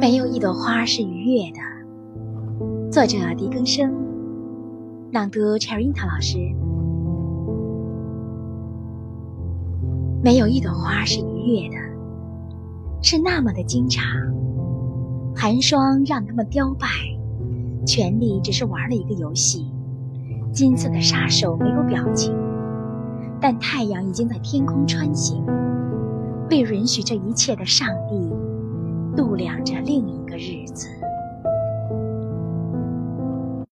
没有一朵花是愉悦的。作者：狄更生，朗读：陈瑞涛老师。没有一朵花是愉悦的，是那么的经常。寒霜让它们凋败，权力只是玩了一个游戏。金色的杀手没有表情，但太阳已经在天空穿行，被允许这一切的上帝。日子。